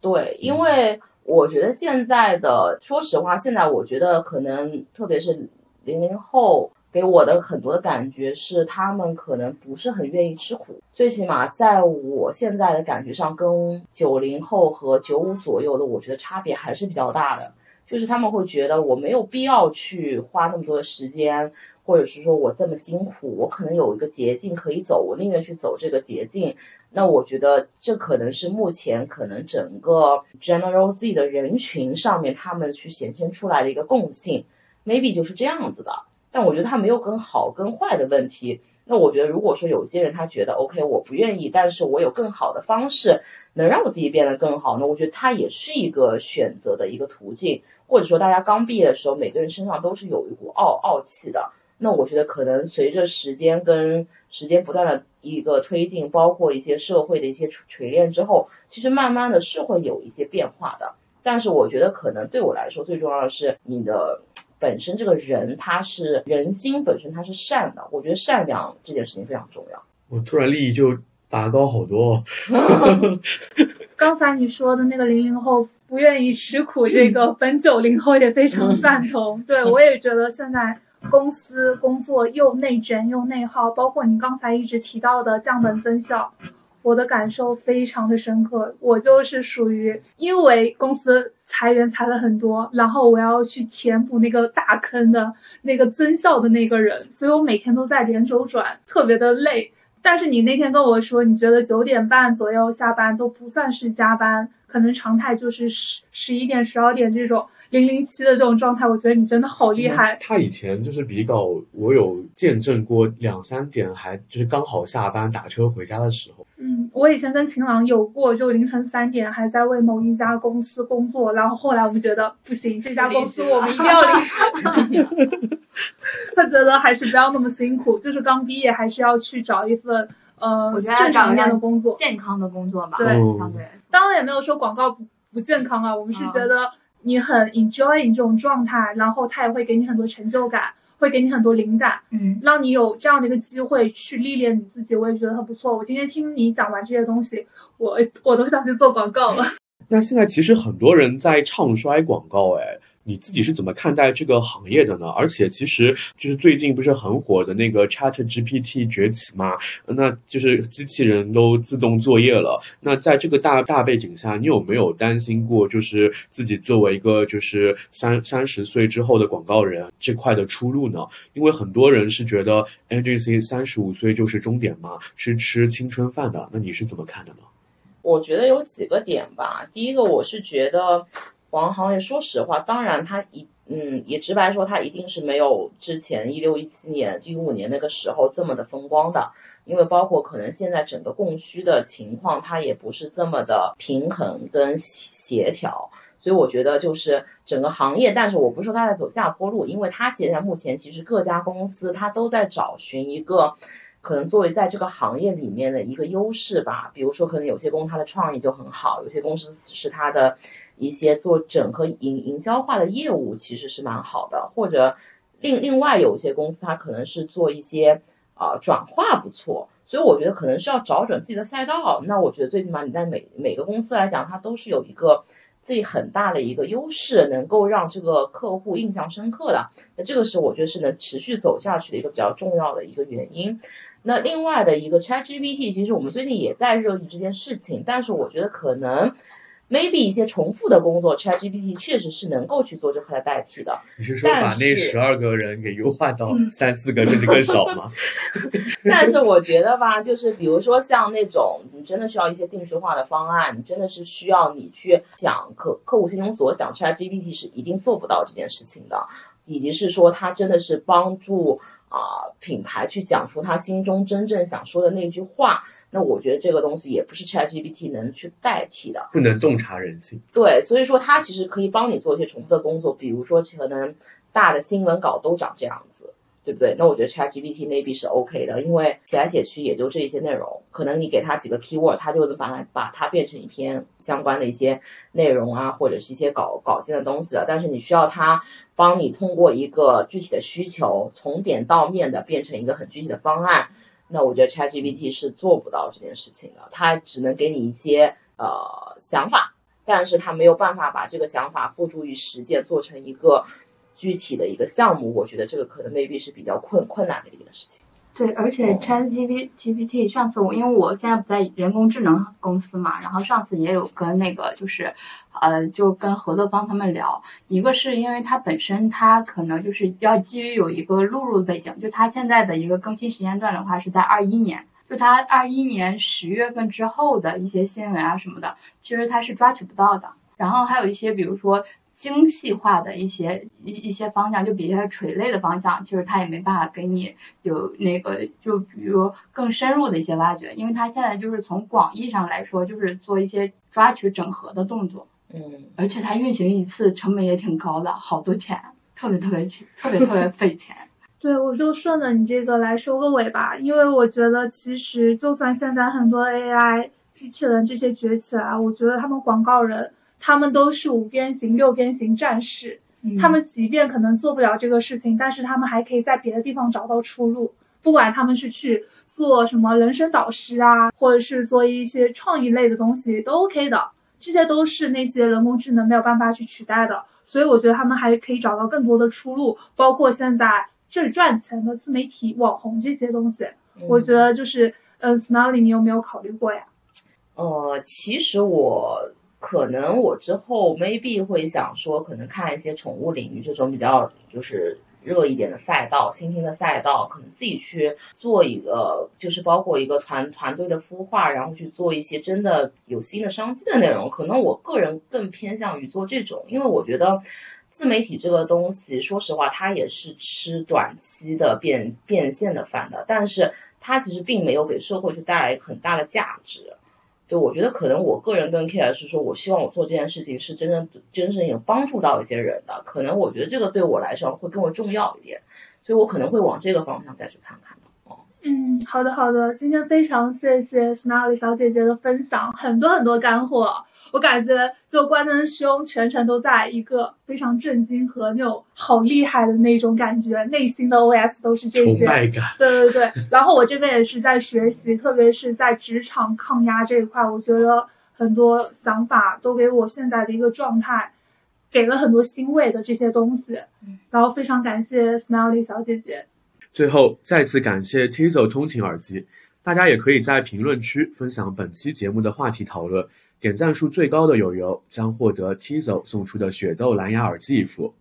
对，因为。我觉得现在的，说实话，现在我觉得可能，特别是零零后给我的很多的感觉是，他们可能不是很愿意吃苦。最起码在我现在的感觉上，跟九零后和九五左右的，我觉得差别还是比较大的。就是他们会觉得我没有必要去花那么多的时间，或者是说我这么辛苦，我可能有一个捷径可以走，我宁愿去走这个捷径。那我觉得这可能是目前可能整个 General Z 的人群上面他们去显现出来的一个共性，maybe 就是这样子的。但我觉得他没有跟好跟坏的问题。那我觉得如果说有些人他觉得 OK，我不愿意，但是我有更好的方式能让我自己变得更好，那我觉得他也是一个选择的一个途径。或者说大家刚毕业的时候，每个人身上都是有一股傲傲气的。那我觉得可能随着时间跟时间不断的一个推进，包括一些社会的一些锤炼之后，其实慢慢的是会有一些变化的。但是我觉得可能对我来说最重要的是你的本身这个人他是人心本身他是善的，我觉得善良这件事情非常重要。我突然利益就拔高好多。哦。*laughs* 刚才你说的那个零零后不愿意吃苦，这个本九零后也非常赞同。对我也觉得现在。公司工作又内卷又内耗，包括你刚才一直提到的降本增效，我的感受非常的深刻。我就是属于因为公司裁员裁了很多，然后我要去填补那个大坑的那个增效的那个人，所以我每天都在连轴转，特别的累。但是你那天跟我说，你觉得九点半左右下班都不算是加班，可能常态就是十十一点、十二点这种。零零七的这种状态，我觉得你真的好厉害。他以前就是比稿，我有见证过两三点还就是刚好下班打车回家的时候。嗯，我以前跟晴朗有过，就凌晨三点还在为某一家公司工作，然后后来我们觉得不行，这家公司我们一定要离开。*laughs* *laughs* 他觉得还是不要那么辛苦，就是刚毕业还是要去找一份呃正常一点的工作，健康的工作吧。对，相对当然也没有说广告不不健康啊，我们是觉得。你很 enjoy 这种状态，然后他也会给你很多成就感，会给你很多灵感，嗯，让你有这样的一个机会去历练你自己，我也觉得很不错。我今天听你讲完这些东西，我我都想去做广告了。那现在其实很多人在唱衰广告，哎。你自己是怎么看待这个行业的呢？而且其实就是最近不是很火的那个 Chat GPT 崛起嘛，那就是机器人都自动作业了。那在这个大大背景下，你有没有担心过，就是自己作为一个就是三三十岁之后的广告人这块的出路呢？因为很多人是觉得 agency 三十五岁就是终点嘛，是吃青春饭的。那你是怎么看的呢？我觉得有几个点吧。第一个，我是觉得。广告行业，说实话，当然它一嗯，也直白说，它一定是没有之前一六一七年、一五年那个时候这么的风光的，因为包括可能现在整个供需的情况，它也不是这么的平衡跟协调，所以我觉得就是整个行业，但是我不是说它在走下坡路，因为它现在目前其实各家公司它都在找寻一个可能作为在这个行业里面的一个优势吧，比如说可能有些公司它的创意就很好，有些公司是它的。一些做整合营营销化的业务其实是蛮好的，或者另另外有一些公司它可能是做一些啊转化不错，所以我觉得可能是要找准自己的赛道。那我觉得最起码你在每每个公司来讲，它都是有一个自己很大的一个优势，能够让这个客户印象深刻的。那这个是我觉得是能持续走下去的一个比较重要的一个原因。那另外的一个 ChatGPT，其实我们最近也在热议这件事情，但是我觉得可能。Maybe 一些重复的工作，ChatGPT 确实是能够去做这块的代替的。你是说把那十二个人给优化到三四个甚至更少吗？*laughs* 但是我觉得吧，就是比如说像那种你真的需要一些定制化的方案，你真的是需要你去想客客户心中所想，ChatGPT 是一定做不到这件事情的。以及是说它真的是帮助啊品牌去讲出他心中真正想说的那句话。那我觉得这个东西也不是 ChatGPT 能去代替的，不能洞察人性。对，所以说它其实可以帮你做一些重复的工作，比如说可能大的新闻稿都长这样子，对不对？那我觉得 ChatGPT maybe 是 OK 的，因为写来写去也就这一些内容，可能你给它几个 keyword，它就能把它把它变成一篇相关的一些内容啊，或者是一些稿稿件的东西了。但是你需要它帮你通过一个具体的需求，从点到面的变成一个很具体的方案。那我觉得 ChatGPT 是做不到这件事情的，它只能给你一些呃想法，但是它没有办法把这个想法付诸于实践，做成一个具体的一个项目。我觉得这个可能未必是比较困困难的一件事情。对，而且 ChatGPT 上次我因为我现在不在人工智能公司嘛，然后上次也有跟那个就是，呃，就跟合作方他们聊，一个是因为它本身它可能就是要基于有一个录入的背景，就它现在的一个更新时间段的话是在二一年，就它二一年十月份之后的一些新闻啊什么的，其实它是抓取不到的。然后还有一些比如说。精细化的一些一一些方向，就比较垂类的方向，其实它也没办法给你有那个，就比如更深入的一些挖掘，因为它现在就是从广义上来说，就是做一些抓取整合的动作，嗯，而且它运行一次成本也挺高的，好多钱，特别特别钱，特别特别费钱。*laughs* 对，我就顺着你这个来收个尾吧，因为我觉得其实就算现在很多 AI 机器人这些崛起来，我觉得他们广告人。他们都是五边形、六边形战士，他们即便可能做不了这个事情，但是他们还可以在别的地方找到出路。不管他们是去做什么人生导师啊，或者是做一些创意类的东西，都 OK 的。这些都是那些人工智能没有办法去取代的。所以我觉得他们还可以找到更多的出路。包括现在最赚钱的自媒体网红这些东西。嗯我觉得就是，呃，Smiley，你有没有考虑过呀？呃，其实我可能我之后 maybe 会想说，可能看一些宠物领域这种比较就是热一点的赛道、新兴的赛道，可能自己去做一个，就是包括一个团团队的孵化，然后去做一些真的有新的商机的内容。可能我个人更偏向于做这种，因为我觉得。自媒体这个东西，说实话，它也是吃短期的变变现的饭的，但是它其实并没有给社会去带来很大的价值。对，我觉得可能我个人跟 K 还是说，我希望我做这件事情是真正真正有帮助到一些人的，可能我觉得这个对我来说会更为重要一点，所以我可能会往这个方向再去看看。哦，嗯，好的好的，今天非常谢谢 smile 小姐姐的分享，很多很多干货。我感觉就关灯兄全程都在一个非常震惊和那种好厉害的那种感觉，内心的 OS 都是这些。对对对，然后我这边也是在学习，特别是在职场抗压这一块，我觉得很多想法都给我现在的一个状态给了很多欣慰的这些东西。然后非常感谢 Smiley 小姐姐。最后，再次感谢 Tizo 通勤耳机。大家也可以在评论区分享本期节目的话题讨论，点赞数最高的友友将获得 Tizo 送出的雪豆蓝牙耳机一副。